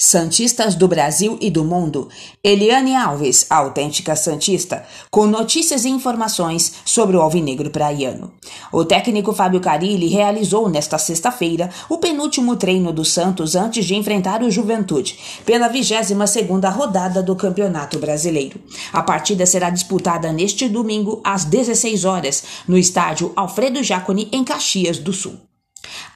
Santistas do Brasil e do mundo, Eliane Alves, autêntica Santista, com notícias e informações sobre o alvinegro praiano. O técnico Fábio Carilli realizou nesta sexta-feira o penúltimo treino do Santos antes de enfrentar o Juventude, pela 22ª rodada do Campeonato Brasileiro. A partida será disputada neste domingo às 16 horas, no estádio Alfredo Jaconi, em Caxias do Sul.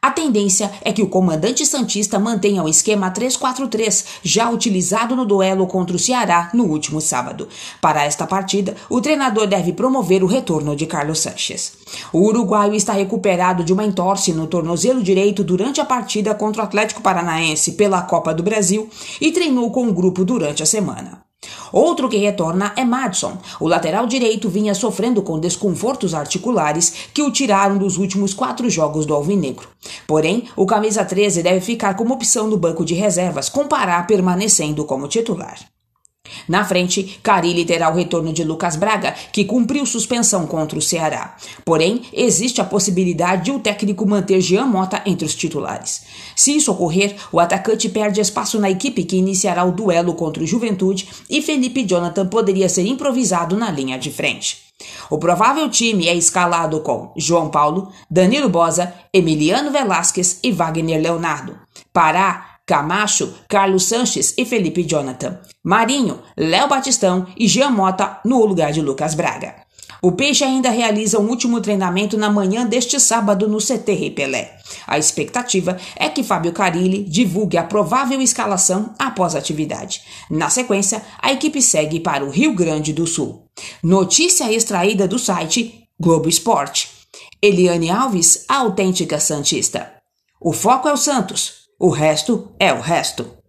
A tendência é que o comandante Santista mantenha o esquema 3-4-3, já utilizado no duelo contra o Ceará no último sábado. Para esta partida, o treinador deve promover o retorno de Carlos Sanches. O uruguaio está recuperado de uma entorse no tornozelo direito durante a partida contra o Atlético Paranaense pela Copa do Brasil e treinou com o grupo durante a semana. Outro que retorna é Madison. O lateral direito vinha sofrendo com desconfortos articulares que o tiraram dos últimos quatro jogos do Alvinegro. Porém, o camisa 13 deve ficar como opção no banco de reservas, com Pará permanecendo como titular. Na frente, Carilli terá o retorno de Lucas Braga, que cumpriu suspensão contra o Ceará. Porém, existe a possibilidade de o técnico manter Jean Mota entre os titulares. Se isso ocorrer, o atacante perde espaço na equipe que iniciará o duelo contra o Juventude e Felipe Jonathan poderia ser improvisado na linha de frente. O provável time é escalado com João Paulo, Danilo Bosa, Emiliano Velasquez e Wagner Leonardo. Pará Camacho, Carlos Sanches e Felipe Jonathan. Marinho, Léo Batistão e Jean Mota no lugar de Lucas Braga. O Peixe ainda realiza um último treinamento na manhã deste sábado no CT Rei Pelé. A expectativa é que Fábio Carilli divulgue a provável escalação após a atividade. Na sequência, a equipe segue para o Rio Grande do Sul. Notícia extraída do site Globo Esporte. Eliane Alves, autêntica Santista. O foco é o Santos. O resto é o resto.